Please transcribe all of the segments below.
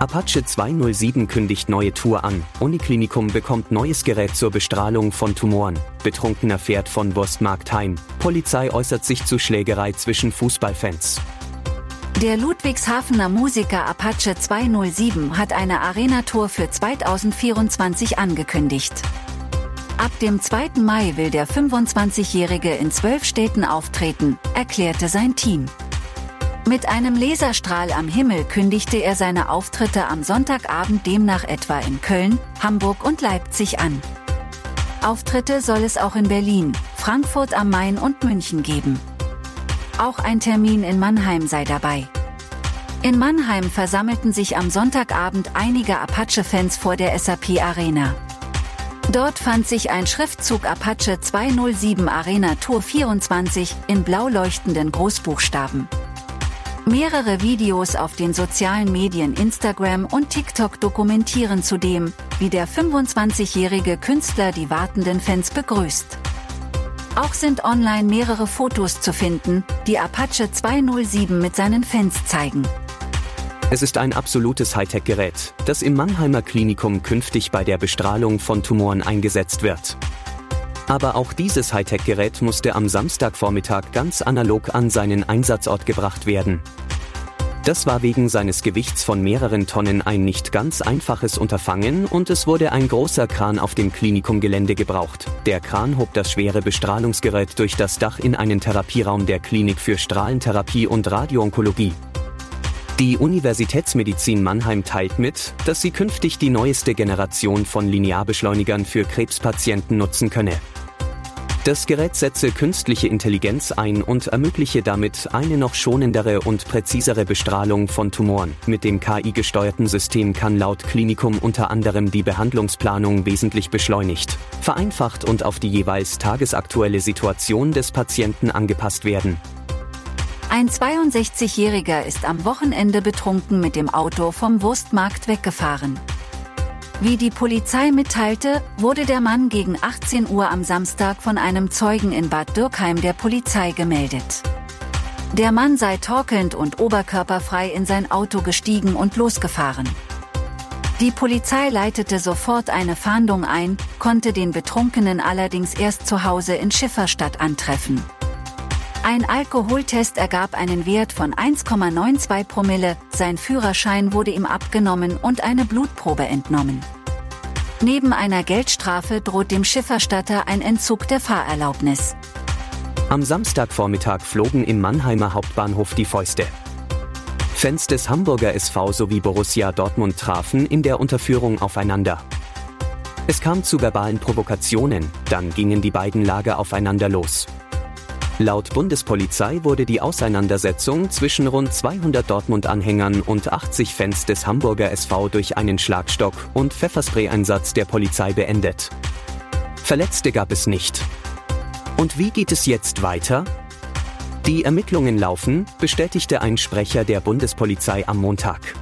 Apache 207 kündigt neue Tour an. Uniklinikum bekommt neues Gerät zur Bestrahlung von Tumoren. Betrunkener fährt von Wurstmarkt heim. Polizei äußert sich zu Schlägerei zwischen Fußballfans. Der Ludwigshafener Musiker Apache 207 hat eine Arena-Tour für 2024 angekündigt. Ab dem 2. Mai will der 25-Jährige in zwölf Städten auftreten, erklärte sein Team. Mit einem Laserstrahl am Himmel kündigte er seine Auftritte am Sonntagabend demnach etwa in Köln, Hamburg und Leipzig an. Auftritte soll es auch in Berlin, Frankfurt am Main und München geben. Auch ein Termin in Mannheim sei dabei. In Mannheim versammelten sich am Sonntagabend einige Apache-Fans vor der SAP Arena. Dort fand sich ein Schriftzug Apache 207 Arena Tour 24 in blau leuchtenden Großbuchstaben. Mehrere Videos auf den sozialen Medien Instagram und TikTok dokumentieren zudem, wie der 25-jährige Künstler die wartenden Fans begrüßt. Auch sind online mehrere Fotos zu finden, die Apache 207 mit seinen Fans zeigen. Es ist ein absolutes Hightech-Gerät, das im Mannheimer Klinikum künftig bei der Bestrahlung von Tumoren eingesetzt wird. Aber auch dieses Hightech-Gerät musste am Samstagvormittag ganz analog an seinen Einsatzort gebracht werden. Das war wegen seines Gewichts von mehreren Tonnen ein nicht ganz einfaches Unterfangen und es wurde ein großer Kran auf dem Klinikumgelände gebraucht. Der Kran hob das schwere Bestrahlungsgerät durch das Dach in einen Therapieraum der Klinik für Strahlentherapie und Radioonkologie. Die Universitätsmedizin Mannheim teilt mit, dass sie künftig die neueste Generation von Linearbeschleunigern für Krebspatienten nutzen könne. Das Gerät setze künstliche Intelligenz ein und ermögliche damit eine noch schonendere und präzisere Bestrahlung von Tumoren. Mit dem KI-gesteuerten System kann laut Klinikum unter anderem die Behandlungsplanung wesentlich beschleunigt, vereinfacht und auf die jeweils tagesaktuelle Situation des Patienten angepasst werden. Ein 62-Jähriger ist am Wochenende betrunken mit dem Auto vom Wurstmarkt weggefahren. Wie die Polizei mitteilte, wurde der Mann gegen 18 Uhr am Samstag von einem Zeugen in Bad Dürkheim der Polizei gemeldet. Der Mann sei torkelnd und oberkörperfrei in sein Auto gestiegen und losgefahren. Die Polizei leitete sofort eine Fahndung ein, konnte den Betrunkenen allerdings erst zu Hause in Schifferstadt antreffen. Ein Alkoholtest ergab einen Wert von 1,92 Promille, sein Führerschein wurde ihm abgenommen und eine Blutprobe entnommen. Neben einer Geldstrafe droht dem Schifferstatter ein Entzug der Fahrerlaubnis. Am Samstagvormittag flogen im Mannheimer Hauptbahnhof die Fäuste. Fans des Hamburger SV sowie Borussia Dortmund trafen in der Unterführung aufeinander. Es kam zu verbalen Provokationen, dann gingen die beiden Lager aufeinander los. Laut Bundespolizei wurde die Auseinandersetzung zwischen rund 200 Dortmund-Anhängern und 80 Fans des Hamburger SV durch einen Schlagstock und Pfefferspray-Einsatz der Polizei beendet. Verletzte gab es nicht. Und wie geht es jetzt weiter? Die Ermittlungen laufen, bestätigte ein Sprecher der Bundespolizei am Montag.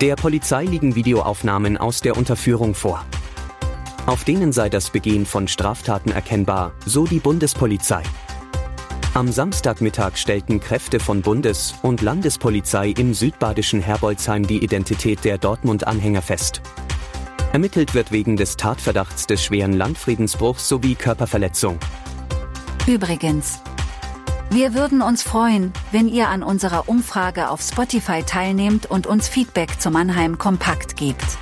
Der Polizei liegen Videoaufnahmen aus der Unterführung vor. Auf denen sei das Begehen von Straftaten erkennbar, so die Bundespolizei. Am Samstagmittag stellten Kräfte von Bundes- und Landespolizei im südbadischen Herbolzheim die Identität der Dortmund-Anhänger fest. Ermittelt wird wegen des Tatverdachts des schweren Landfriedensbruchs sowie Körperverletzung. Übrigens, wir würden uns freuen, wenn ihr an unserer Umfrage auf Spotify teilnehmt und uns Feedback zu Mannheim Kompakt gebt.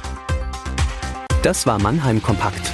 Das war Mannheim Kompakt.